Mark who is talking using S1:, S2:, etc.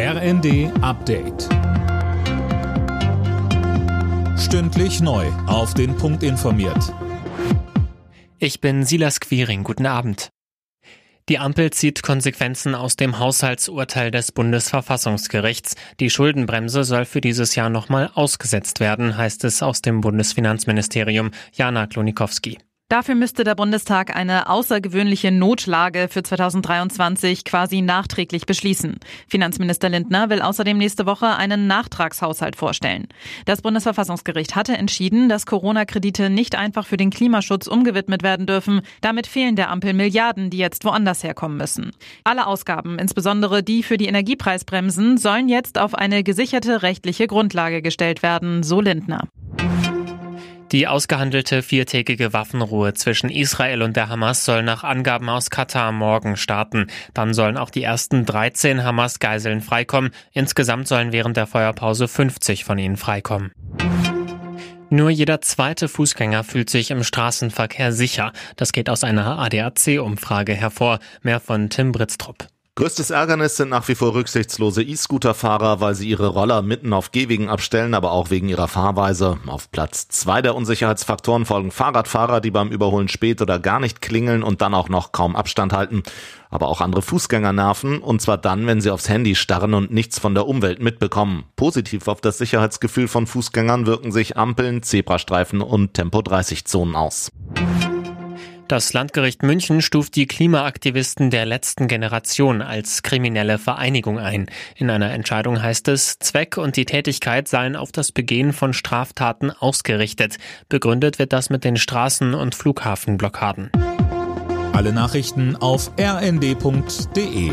S1: RND Update. Stündlich neu. Auf den Punkt informiert.
S2: Ich bin Silas Quiring. Guten Abend. Die Ampel zieht Konsequenzen aus dem Haushaltsurteil des Bundesverfassungsgerichts. Die Schuldenbremse soll für dieses Jahr nochmal ausgesetzt werden, heißt es aus dem Bundesfinanzministerium. Jana Klonikowski.
S3: Dafür müsste der Bundestag eine außergewöhnliche Notlage für 2023 quasi nachträglich beschließen. Finanzminister Lindner will außerdem nächste Woche einen Nachtragshaushalt vorstellen. Das Bundesverfassungsgericht hatte entschieden, dass Corona-Kredite nicht einfach für den Klimaschutz umgewidmet werden dürfen. Damit fehlen der Ampel Milliarden, die jetzt woanders herkommen müssen. Alle Ausgaben, insbesondere die für die Energiepreisbremsen, sollen jetzt auf eine gesicherte rechtliche Grundlage gestellt werden, so Lindner.
S2: Die ausgehandelte viertägige Waffenruhe zwischen Israel und der Hamas soll nach Angaben aus Katar morgen starten. Dann sollen auch die ersten 13 Hamas-Geiseln freikommen. Insgesamt sollen während der Feuerpause 50 von ihnen freikommen. Nur jeder zweite Fußgänger fühlt sich im Straßenverkehr sicher. Das geht aus einer ADAC-Umfrage hervor. Mehr von Tim Britztrup.
S4: Größtes Ärgernis sind nach wie vor rücksichtslose E-Scooter-Fahrer, weil sie ihre Roller mitten auf Gehwegen abstellen, aber auch wegen ihrer Fahrweise. Auf Platz zwei der Unsicherheitsfaktoren folgen Fahrradfahrer, die beim Überholen spät oder gar nicht klingeln und dann auch noch kaum Abstand halten. Aber auch andere Fußgänger nerven, und zwar dann, wenn sie aufs Handy starren und nichts von der Umwelt mitbekommen. Positiv auf das Sicherheitsgefühl von Fußgängern wirken sich Ampeln, Zebrastreifen und Tempo-30-Zonen aus.
S2: Das Landgericht München stuft die Klimaaktivisten der letzten Generation als kriminelle Vereinigung ein. In einer Entscheidung heißt es, Zweck und die Tätigkeit seien auf das Begehen von Straftaten ausgerichtet. Begründet wird das mit den Straßen- und Flughafenblockaden.
S1: Alle Nachrichten auf rnd.de